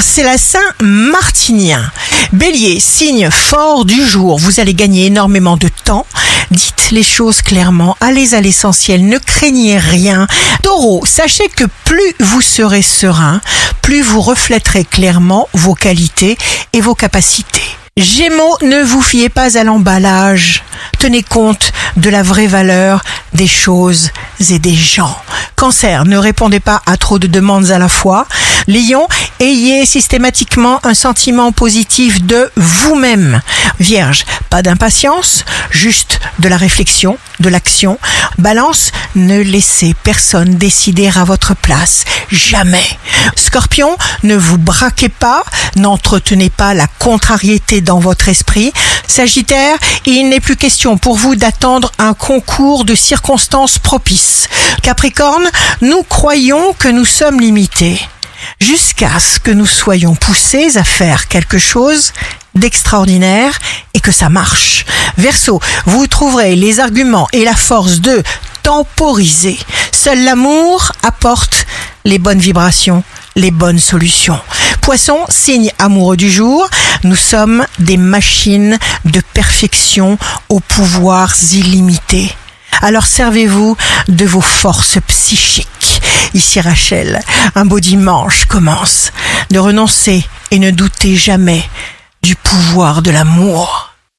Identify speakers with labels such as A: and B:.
A: C'est la Saint-Martinien. Bélier, signe fort du jour, vous allez gagner énormément de temps. Dites les choses clairement, allez à l'essentiel, ne craignez rien. Taureau, sachez que plus vous serez serein, plus vous reflèterez clairement vos qualités et vos capacités. Gémeaux, ne vous fiez pas à l'emballage. Tenez compte de la vraie valeur des choses et des gens. Cancer, ne répondez pas à trop de demandes à la fois. Lion, ayez systématiquement un sentiment positif de vous-même. Vierge, pas d'impatience, juste de la réflexion, de l'action. Balance, ne laissez personne décider à votre place. Jamais. Scorpion, ne vous braquez pas, n'entretenez pas la contrariété dans votre esprit. Sagittaire, il n'est plus question pour vous d'attendre un concours de circonstances propices. Capricorne, nous croyons que nous sommes limités jusqu'à ce que nous soyons poussés à faire quelque chose d'extraordinaire et que ça marche. Verseau, vous trouverez les arguments et la force de temporiser. Seul l'amour apporte les bonnes vibrations, les bonnes solutions. Poisson, signe amoureux du jour, nous sommes des machines de perfection aux pouvoirs illimités. Alors servez-vous de vos forces psychiques. Ici Rachel, un beau dimanche commence. Ne renoncez et ne doutez jamais du pouvoir de l'amour.